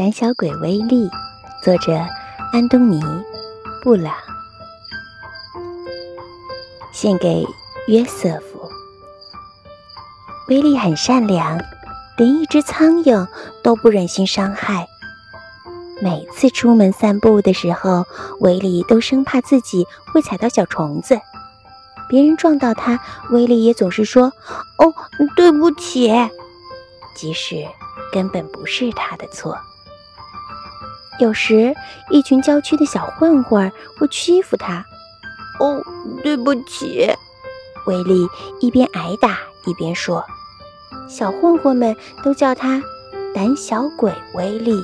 胆小鬼威利，作者安东尼·布朗，献给约瑟夫。威利很善良，连一只苍蝇都不忍心伤害。每次出门散步的时候，威利都生怕自己会踩到小虫子。别人撞到他，威利也总是说：“哦，对不起。”即使根本不是他的错。有时，一群郊区的小混混会欺负他。哦，对不起，威力一边挨打一边说。小混混们都叫他“胆小鬼威力”。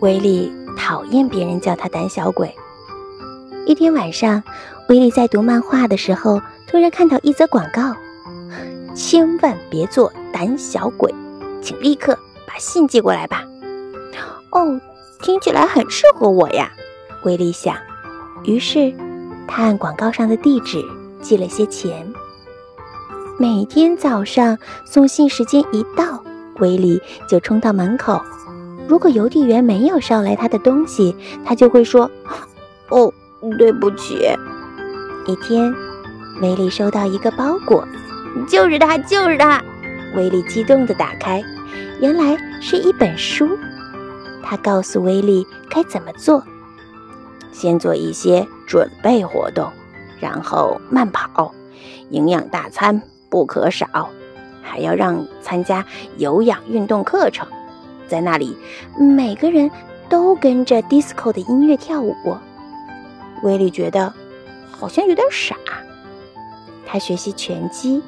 威力讨厌别人叫他“胆小鬼”。一天晚上，威力在读漫画的时候，突然看到一则广告：“千万别做胆小鬼，请立刻。”信寄过来吧。哦，听起来很适合我呀，威利想。于是，他按广告上的地址寄了些钱。每天早上送信时间一到，威利就冲到门口。如果邮递员没有捎来他的东西，他就会说：“哦，对不起。”一天，威利收到一个包裹，就是他，就是他！威利激动地打开。原来是一本书，他告诉威利该怎么做：先做一些准备活动，然后慢跑，营养大餐不可少，还要让参加有氧运动课程，在那里每个人都跟着 disco 的音乐跳舞。威利觉得好像有点傻。他学习拳击，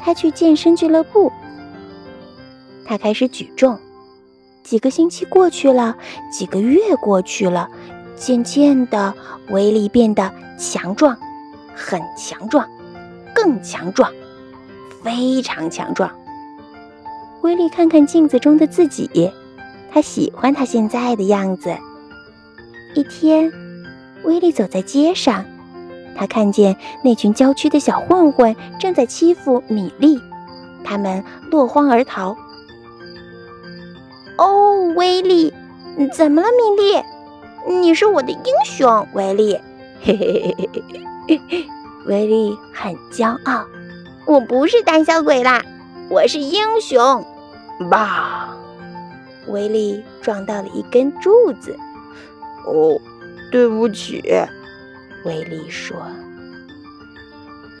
他去健身俱乐部。他开始举重，几个星期过去了，几个月过去了，渐渐的，威力变得强壮，很强壮，更强壮，非常强壮。威力看看镜子中的自己，他喜欢他现在的样子。一天，威力走在街上，他看见那群郊区的小混混正在欺负米莉，他们落荒而逃。哦，威力，怎么了，米莉？你是我的英雄，威力。嘿嘿嘿嘿嘿，威力很骄傲。我不是胆小鬼啦，我是英雄。吧，威力撞到了一根柱子。哦，对不起，威力说。